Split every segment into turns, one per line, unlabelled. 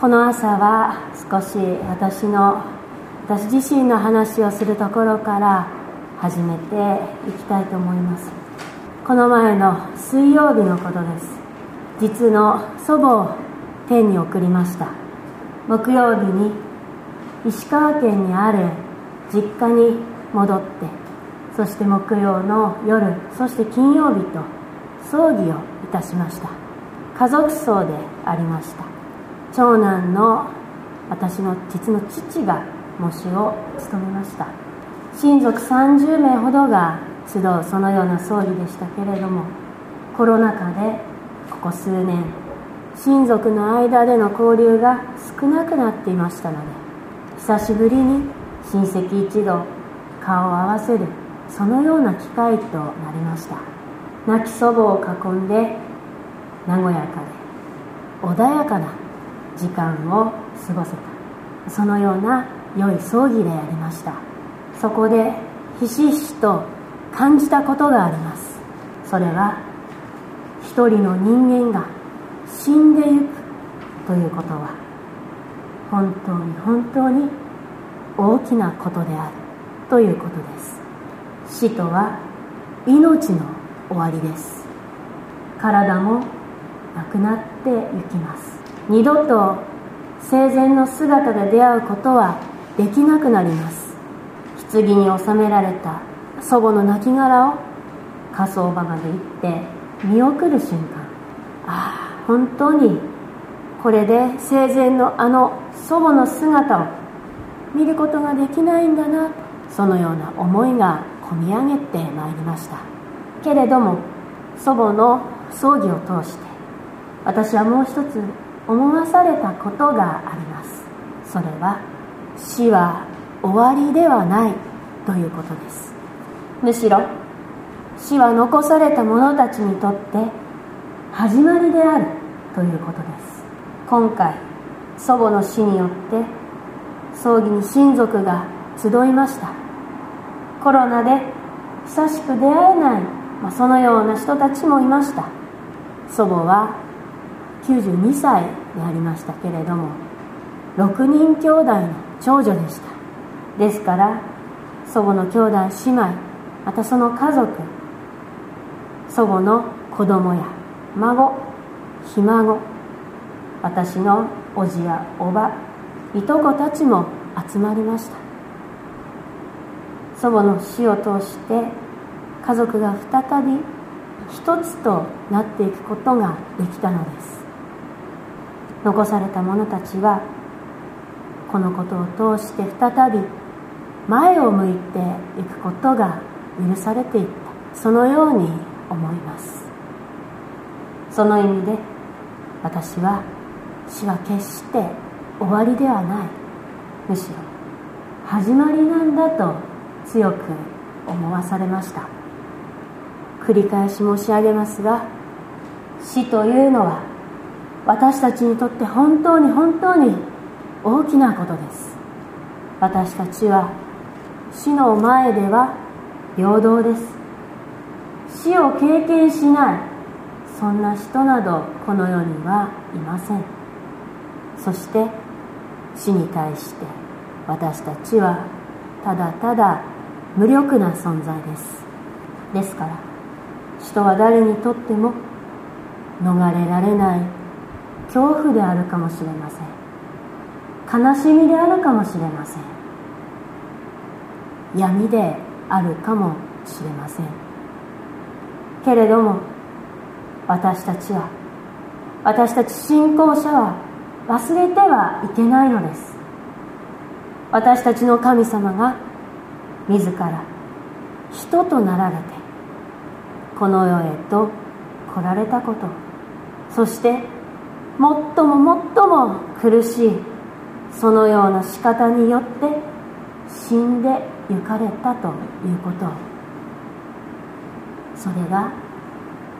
この朝は少し私の私自身の話をするところから始めていきたいと思います。この前の水曜日のことです。実の祖母を天に送りました。木曜日に石川県にある実家に戻ってそして木曜の夜そして金曜日と葬儀をいたしました。家族葬でありました。長男の私の実の父が模試を務めました。親族30名ほどが集うそのような葬儀でしたけれどもコロナ禍でここ数年親族の間での交流が少なくなっていましたので久しぶりに親戚一同顔を合わせるそのような機会となりました。亡き祖母を囲んで和やかで穏やかな時間を過ごせた。そのような良い葬儀でありました。そこでひしひしと感じたことがあります。それは一人の人間が死んでゆくということは本当に本当に大きなことであるということです。死とは命の終わりです。体もなくなってゆきます。二度と生前の姿で出会うことはできなくなります。棺に収められた祖母の亡骸を火葬場まで行って見送る瞬間。ああ本当にこれで生前のあの祖母の姿を見ることができないんだなそのような思いがこみ上げてまいりました。けれども祖母の葬儀を通して私はもう一つ思わされたことがあります。それは死は終わりではないということです。むしろ死は残された者たちにとって始まりであるということです。今回祖母の死によって葬儀に親族が集いました。コロナで久しく出会えない、まあ、そのような人たちもいました。祖母は92歳でありましたけれども6人兄弟の長女でした。ですから祖母の兄弟姉妹またその家族祖母の子供や孫ひ孫私の叔父や叔母いとこたちも集まりました。祖母の死を通して家族が再び一つとなっていくことができたのです。残された者たちはこのことを通して再び前を向いていくことが許されていった。そのように思います。その意味で私は死は決して終わりではない。むしろ始まりなんだと強く思わされました。繰り返し申し上げますが死というのは私たちにとって本当に本当に大きなことです。私たちは死の前では平等です。死を経験しないそんな人などこの世にはいません。そして死に対して私たちはただただ無力な存在です。ですから人は誰にとっても逃れられない。恐怖であるかもしれません。悲しみであるかもしれません。闇であるかもしれません。けれども私たちは私たち信仰者は忘れてはいけないのです。私たちの神様が自ら人となられてこの世へと来られたこと。そして最も最も苦しいそのような仕方によって死んで行かれたということそれが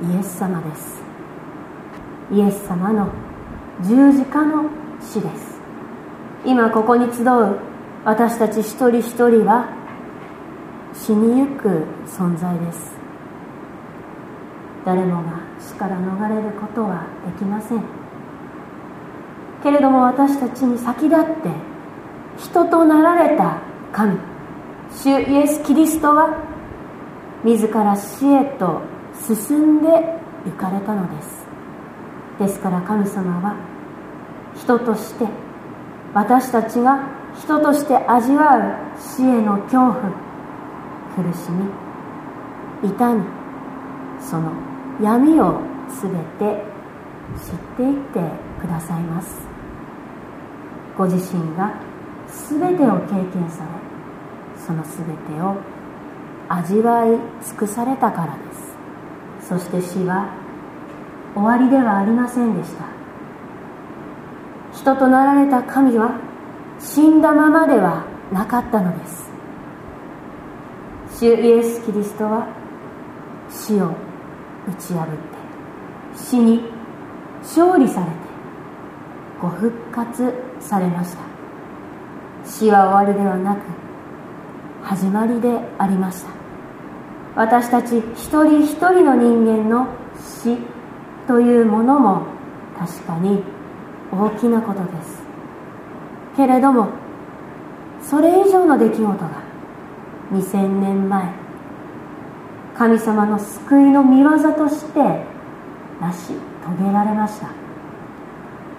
イエス様です。イエス様の十字架の死です。今ここに集う私たち一人一人は死にゆく存在です。誰もが死から逃れることはできません。けれども私たちに先立って人となられた神主イエス・キリストは自ら死へと進んで行かれたのです。ですから神様は人として私たちが人として味わう死への恐怖苦しみ痛みその闇を全て知っていってくださいます。ご自身が全てを経験されその全てを味わい尽くされたからです。そして死は終わりではありませんでした。人となられた神は死んだままではなかったのです。主イエス・キリストは死を打ち破って死に勝利されてご復活されました。死は終わりではなく始まりでありました。私たち一人一人の人間の死というものも確かに大きなことです。けれどもそれ以上の出来事が2000年前神様の救いの御業として成し遂げられました。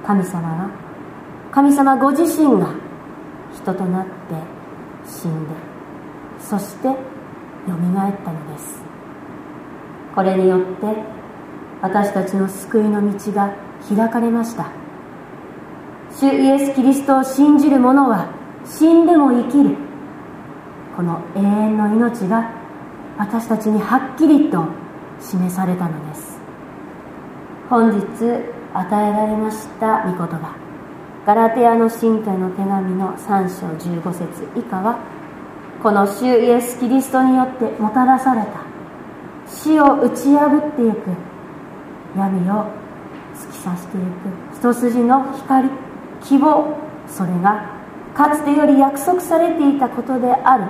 神様は神様ご自身が人となって死んでそしてよみがえったのです。これによって私たちの救いの道が開かれました。主イエス・キリストを信じる者は死んでも生きる。この永遠の命が私たちにはっきりと示されたのです。本日与えられました御言葉。ガラテヤの信徒への手紙の3章15節以下はこの主イエス・キリストによってもたらされた。死を打ち破っていく闇を突き刺していく。一筋の光希望それがかつてより約束されていたことである。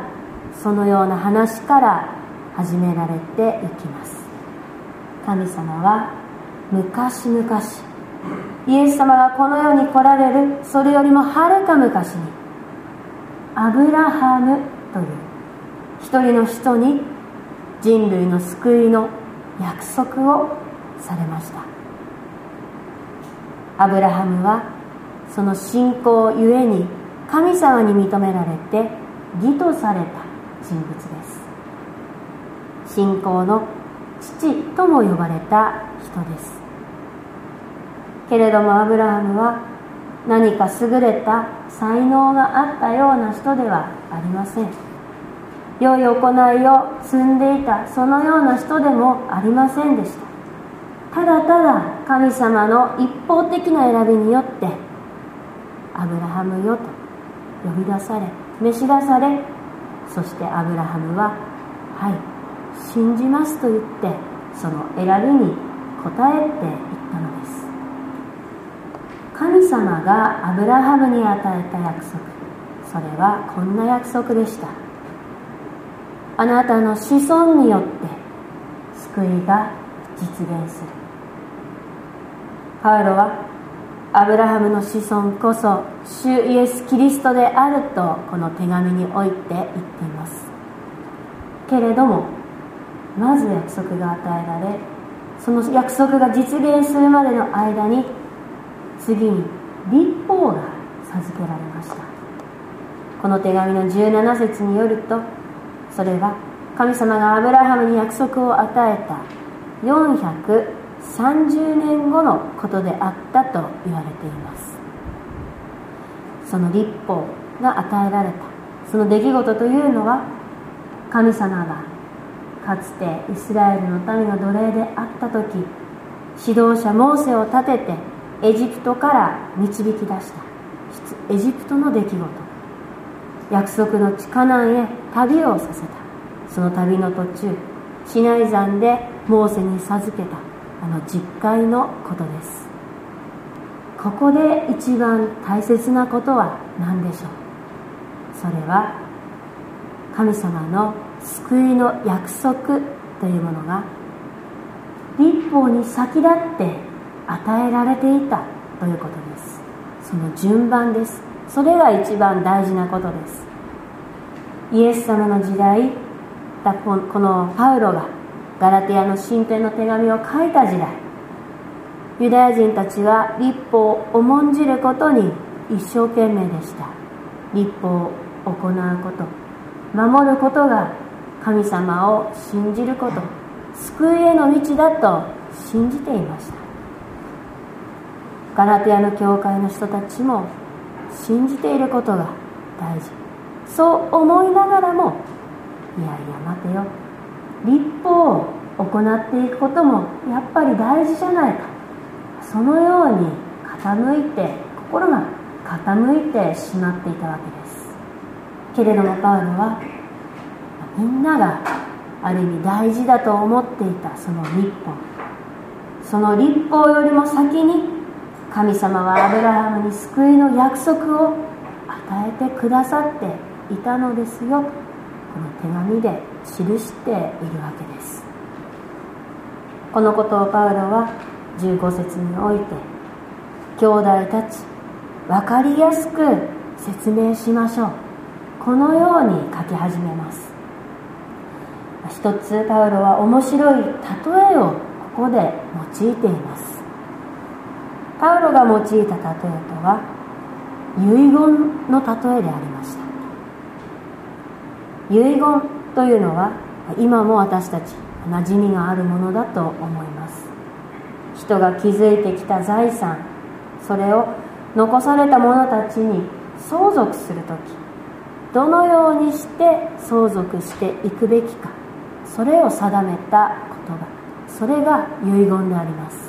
そのような話から始められていきます。神様は昔々イエス様がこの世に来られる。それよりもはるか昔にアブラハムという一人の人に人類の救いの約束をされました。アブラハムはその信仰ゆえに神様に認められて義とされた人物です。信仰の父とも呼ばれた人です。けれどもアブラハムは何か優れた才能があったような人ではありません。良い行いを積んでいたそのような人でもありませんでした。ただただ神様の一方的な選びによってアブラハムよと呼び出され召し出されそしてアブラハムは「はい信じます」と言ってその選びに応えていったのです。神様がアブラハムに与えた約束。それはこんな約束でした。あなたの子孫によって救いが実現する。パウロはアブラハムの子孫こそ主イエス・キリストであるとこの手紙において言っています。けれどもまず約束が与えられその約束が実現するまでの間に次に立法が授けられました。この手紙の17節によるとそれは神様がアブラハムに約束を与えた430年後のことであったと言われています。その立法が与えられた。その出来事というのは神様がかつてイスラエルの民が奴隷であった時指導者モーセを立ててエジプトから導き出したエジプトの出来事。約束の地カナンへ旅をさせた。その旅の途中シナイ山でモーセに授けたあの実会のことです。ここで一番大切なことは何でしょう？それは神様の救いの約束というものが立法に先立って与えられていた。ということです。その順番です。それが一番大事なことです。イエス様の時代このパウロがガラテヤの新編の手紙を書いた時代ユダヤ人たちは立法を重んじることに一生懸命でした。立法を行うこと守ることが神様を信じること救いへの道だと信じていました。ガラテヤの教会の人たちも信じていることが大事。そう思いながらもいやいや待てよ。立法を行っていくこともやっぱり大事じゃないか。そのように傾いて心が傾いてしまっていたわけです。けれどもパウロはみんながある意味大事だと思っていたその立法。その立法よりも先に神様はアブラハムに救いの約束を与えてくださっていたのですよ。この手紙で記しているわけです。このことをパウロは15節において兄弟たち分かりやすく説明しましょう。このように書き始めます。一つパウロは面白い例えをここで用いています。パウロが用いた例えとは遺言の例えでありました。遺言というのは今も私たち馴染みがあるものだと思います。人が築いてきた財産それを残された者たちに相続する時どのようにして相続していくべきかそれを定めた言葉それが遺言であります。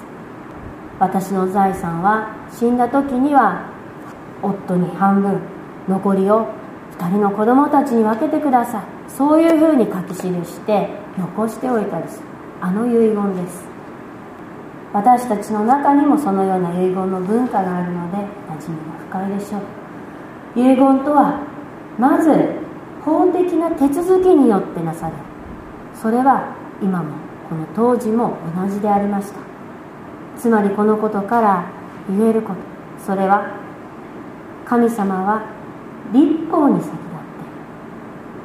私の財産は死んだ時には夫に半分残りを2人の子供たちに分けてください。そういうふうに書き記して残しておいたりす。るあの遺言です。私たちの中にもそのような遺言の文化があるので馴染みが深いでしょう。遺言とはまず法的な手続きによってなされそれは今もこの当時も同じでありました。つまりこのことから言えること。それは神様は立法に先立って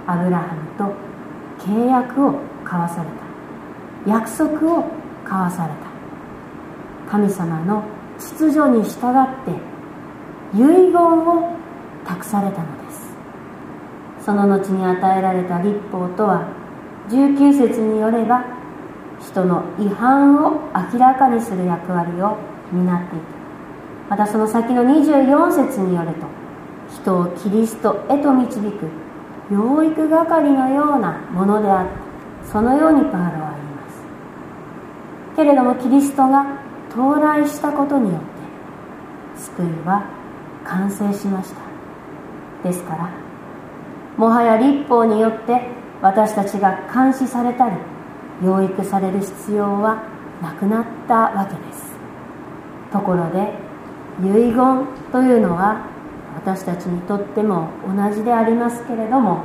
アブラハムと契約を交わされた。約束を交わされた。神様の秩序に従って遺言を託されたのです。その後に与えられた立法とは19節によれば人の違反を明らかにする役割を担っていた。またその先の24節によると人をキリストへと導く養育係のようなものであった。そのようにパウロは言います。けれどもキリストが到来したことによって救いは完成しました。ですからもはや立法によって私たちが監視されたり養育される必要はなくなったわけです。ところで遺言というのは私たちにとっても同じでありますけれども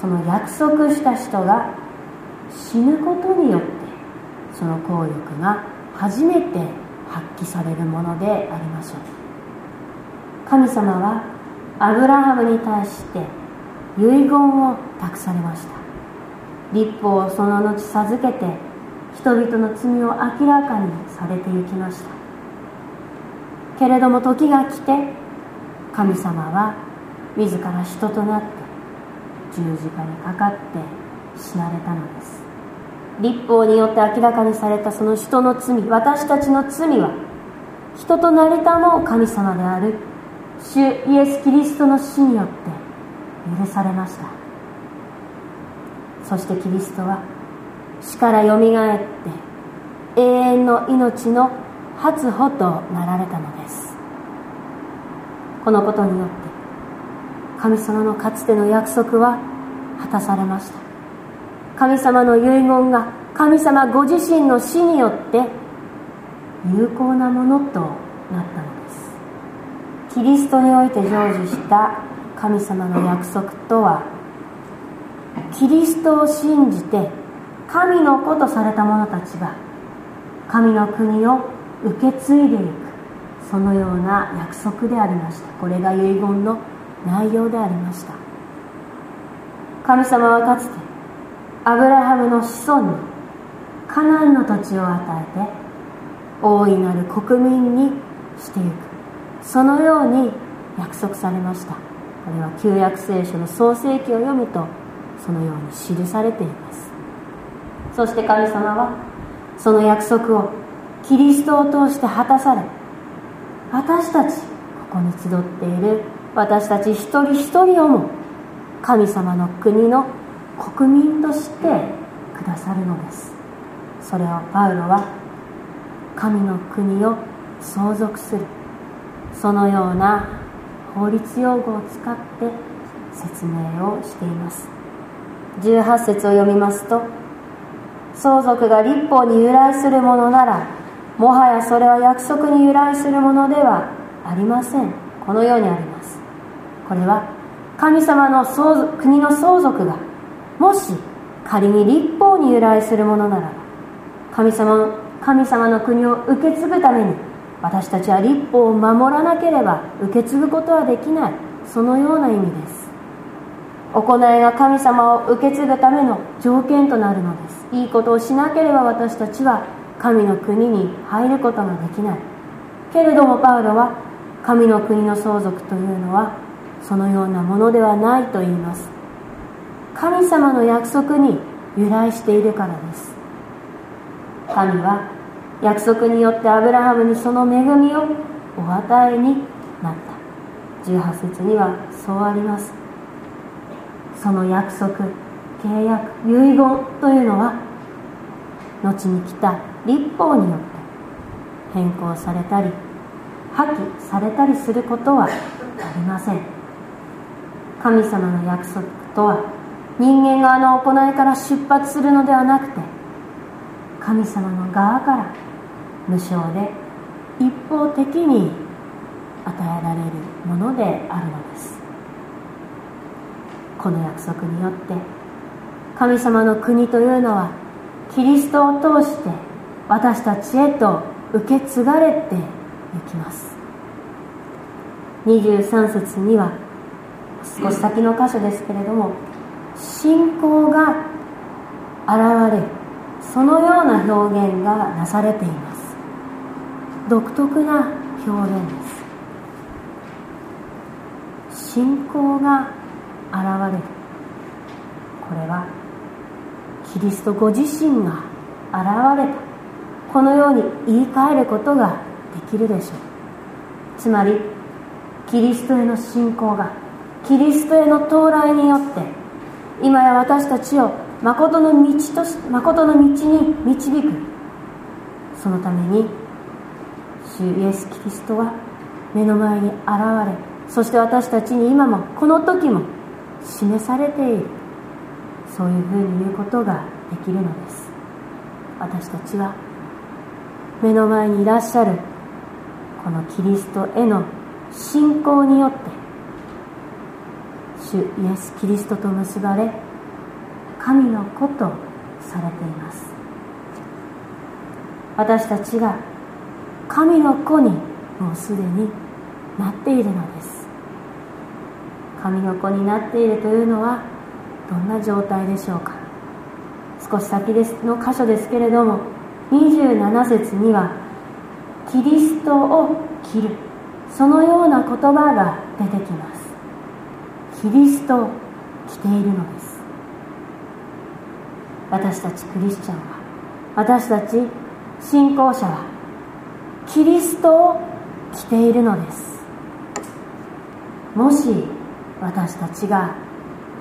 その約束した人が死ぬことによってその効力が初めて発揮されるものでありましょう。神様はアブラハムに対して遺言を託されました。立法をその後授けて人々の罪を明らかにされていきました。けれども時が来て神様は自ら人となって十字架にかかって死なれたのです。立法によって明らかにされたその人の罪私たちの罪は人となりたも神様である主イエス・キリストの死によって許されました。そしてキリストは死からよみがえって永遠の命の初歩となられたのです。このことによって神様のかつての約束は果たされました。神様の遺言が神様ご自身の死によって有効なものとなったのです。キリストにおいて成就した神様の約束とはキリストを信じて神の子とされた者たちが神の国を受け継いでいくそのような約束でありました。これが遺言の内容でありました。神様はかつてアブラハムの子孫にカナンの土地を与えて大いなる国民にしてゆく。そのように約束されました。これは旧約聖書の創世記を読むとそのように記されています。そして神様はその約束をキリストを通して果たされ私たちここに集っている私たち一人一人をも神様の国の国民としてくださるのです。それをパウロは神の国を相続するそのような法律用語を使って説明をしています。18節を読みますと相続が立法に由来するものならもはやそれは約束に由来するものではありません。このようにあります。これは神様の相続国の相続がもし仮に立法に由来するものなら神様神様の国を受け継ぐために私たちは立法を守らなければ受け継ぐことはできない。そのような意味です。行いが神様を受け継ぐための条件となるのです。いいことをしなければ私たちは神の国に入ることができない。けれどもパウロは神の国の相続というのはそのようなものではないと言います。神様の約束に由来しているからです。神は約束によってアブラハムにその恵みをお与えになった。18節にはそうあります。その約束契約遺言というのは後に来た立法によって変更されたり破棄されたりすることはありません。神様の約束とは人間側の行いから出発するのではなくて神様の側から無償で一方的に与えられるものであるのですこの約束によって神様の国というのはキリストを通して私たちへと受け継がれていきます。23節には少し先の箇所ですけれども信仰が現れそのような表現がなされています。独特な表現です。信仰が現れる。これはキリストご自身が現れた。このように言い換えることができるでしょう。つまりキリストへの信仰がキリストへの到来によって今や私たちを誠の道とし誠の道に導く。そのために主イエス・キリストは目の前に現れそして私たちに今もこの時も示されている。そういうふうに言うことができるのです。私たちは目の前にいらっしゃるこのキリストへの信仰によって主イエス・キリストと結ばれ神の子とされています。私たちが神の子にもうすでになっているのです。神の子になっているというのはどんな状態でしょうか？少し先ですの箇所ですけれども27節にはキリストを着る。そのような言葉が出てきます。キリストを着ているのです。私たちクリスチャンは私たち信仰者はキリストを着ているのです。もし私たちが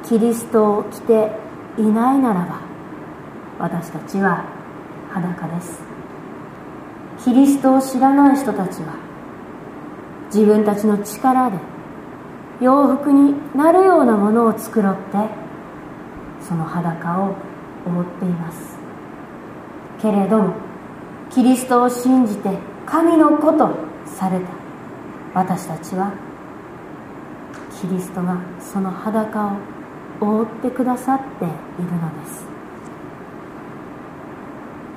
キリストを着ていないならば私たちは裸です。キリストを知らない人たちは自分たちの力で洋服になるようなものを作ろってその裸を覆っています。けれどもキリストを信じて神の子とされた私たちはキリストがその裸を覆ってくださっているのです。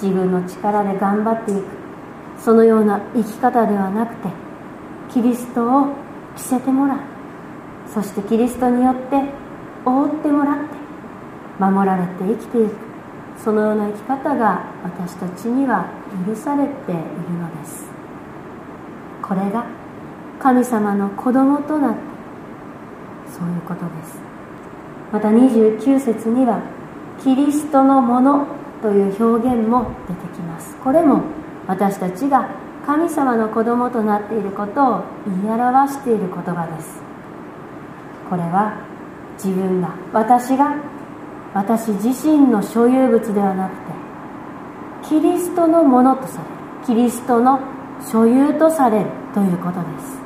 自分の力で頑張っていく。そのような生き方ではなくてキリストを着せてもらう。そしてキリストによって覆ってもらって守られて生きていく。そのような生き方が私たちには許されているのです。これが神様の子供となってそういうことです。また29節にはキリストのものという表現も出てきます。これも私たちが神様の子供となっていることを言い表している言葉です。これは自分が私が私自身の所有物ではなくてキリストのものとされるキリストの所有とされるということです。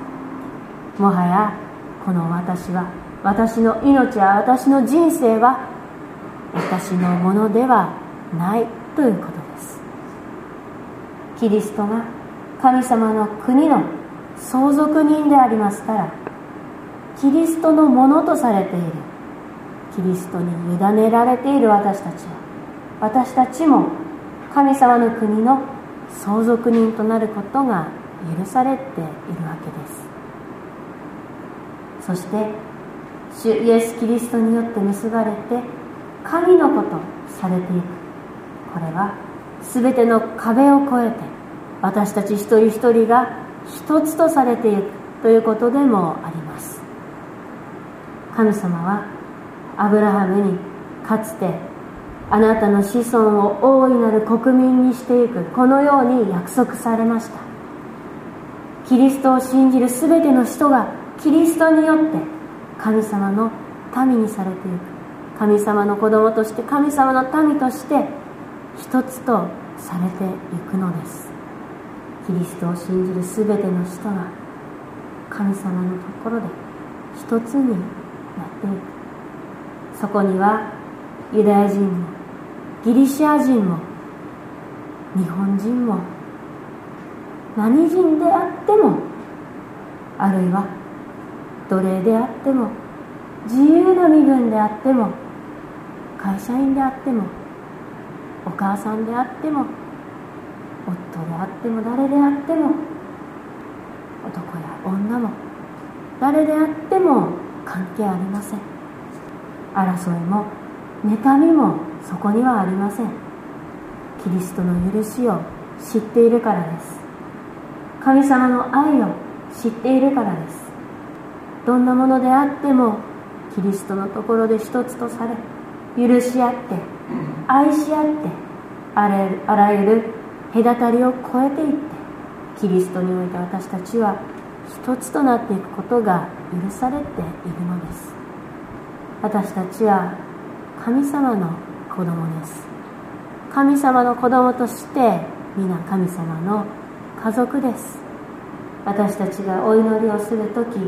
もはやこの私は私の命や私の人生は私のものではないということです。キリストが神様の国の相続人でありますからキリストのものとされているキリストに委ねられている私たちは私たちも神様の国の相続人となることが許されているわけです。そして主イエス・キリストによって結ばれて神のことされていく。これは全ての壁を越えて私たち一人一人が一つとされていくということでもあります。神様はアブラハムにかつてあなたの子孫を大いなる国民にしていくこのように約束されました。キリストを信じる全ての人がキリストによって神様の民にされていく神様の子供として神様の民として一つとされていくのです。キリストを信じる全ての人が神様のところで一つになっていく。そこにはユダヤ人もギリシア人も日本人も何人であってもあるいは奴隷であっても自由な身分であっても会社員であってもお母さんであっても夫であっても誰であっても男や女も誰であっても関係ありません。争いも妬みもそこにはありません。キリストの許しを知っているからです。神様の愛を知っているからです。どんなものであってもキリストのところで一つとされ許し合って愛し合ってあらゆる隔たりを超えていってキリストにおいて私たちは一つとなっていくことが許されているのです。私たちは神様の子供です。神様の子供として皆神様の家族です。私たちがお祈りをする時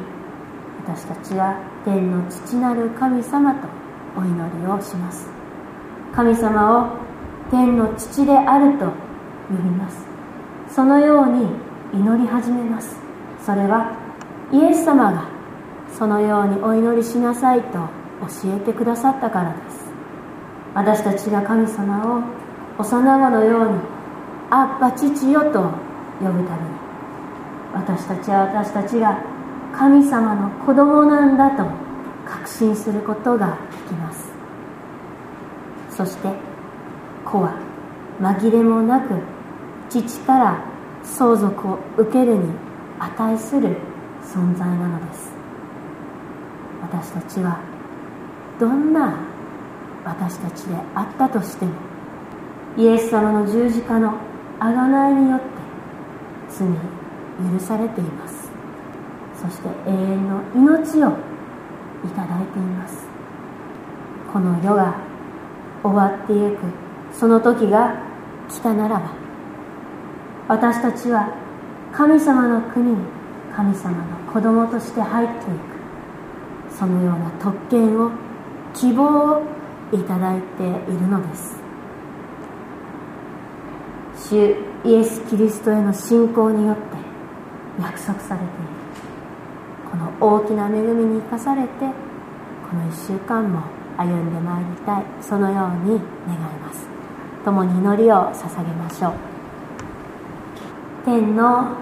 私たちは天の父なる神様とお祈りをします。神様を天の父であると呼びます。そのように祈り始めます。それはイエス様がそのようにお祈りしなさいと教えてくださったからです。私たちが神様を幼子のように「あっぱ父よ」と呼ぶために私たちは私たちが神様の子供なんだと確信することができます。そして子は紛れもなく父から相続を受けるに値する存在なのです。私たちはどんな私たちであったとしてもイエス様の十字架の贖いによって罪許されています。そして永遠の命をいただいています。この世が終わってゆくその時が来たならば私たちは神様の国に神様の子供として入っていく。そのような特権を希望をいただいているのです。主イエス・キリストへの信仰によって約束されている。この大きな恵みに生かされてこの1週間も歩んでまいりたい。そのように願います。共に祈りを捧げましょう。天の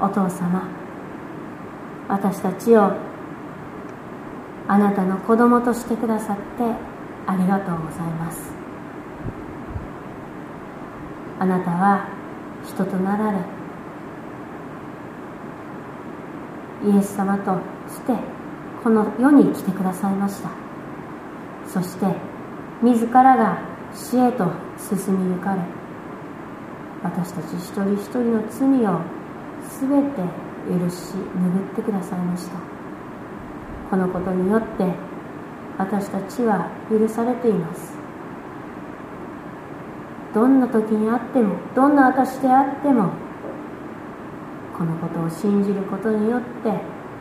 お父様私たちをあなたの子供としてくださってありがとうございます。あなたは人となられイエス様としてこの世に来てくださいました。そして自らが死へと進みゆかれ私たち一人一人の罪を全て許し拭ってくださいました。このことによって私たちは許されています。どんな時にあってもどんな私であってもこのことを信じることによって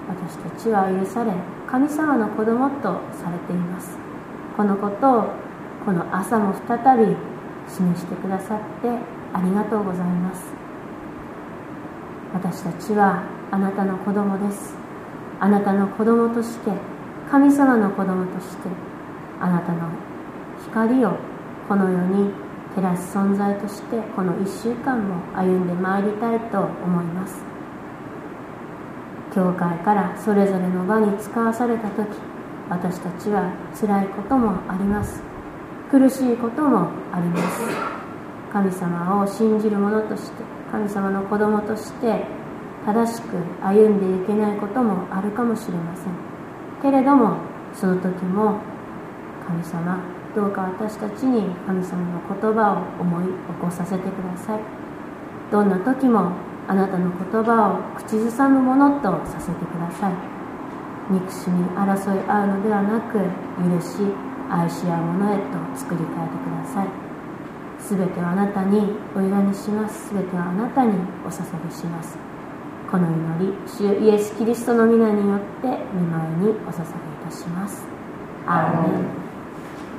私たちは許され神様の子供とされています。このことをこの朝も再び示してくださってありがとうございます。私たちはあなたの子供です。あなたの子供として神様の子供としてあなたの光をこの世に照らす存在としてこの1週間も歩んでまいりたいと思います。教会からそれぞれの場に使わされた時私たちは辛いこともあります。苦しいこともあります。神様を信じる者として神様の子供として正しく歩んでいけないこともあるかもしれません。けれどもその時も神様どうか私たちに神様の言葉を思い起こさせてください。どんな時もあなたの言葉を口ずさむものとさせてください。憎しみ争い合うのではなく許し愛し合うものへと作り変えてください。全てはあなたにお委ねします。全てはあなたにお捧げします。この祈り主イエス・キリストの皆によって見舞いにお捧げいたします。アーメン。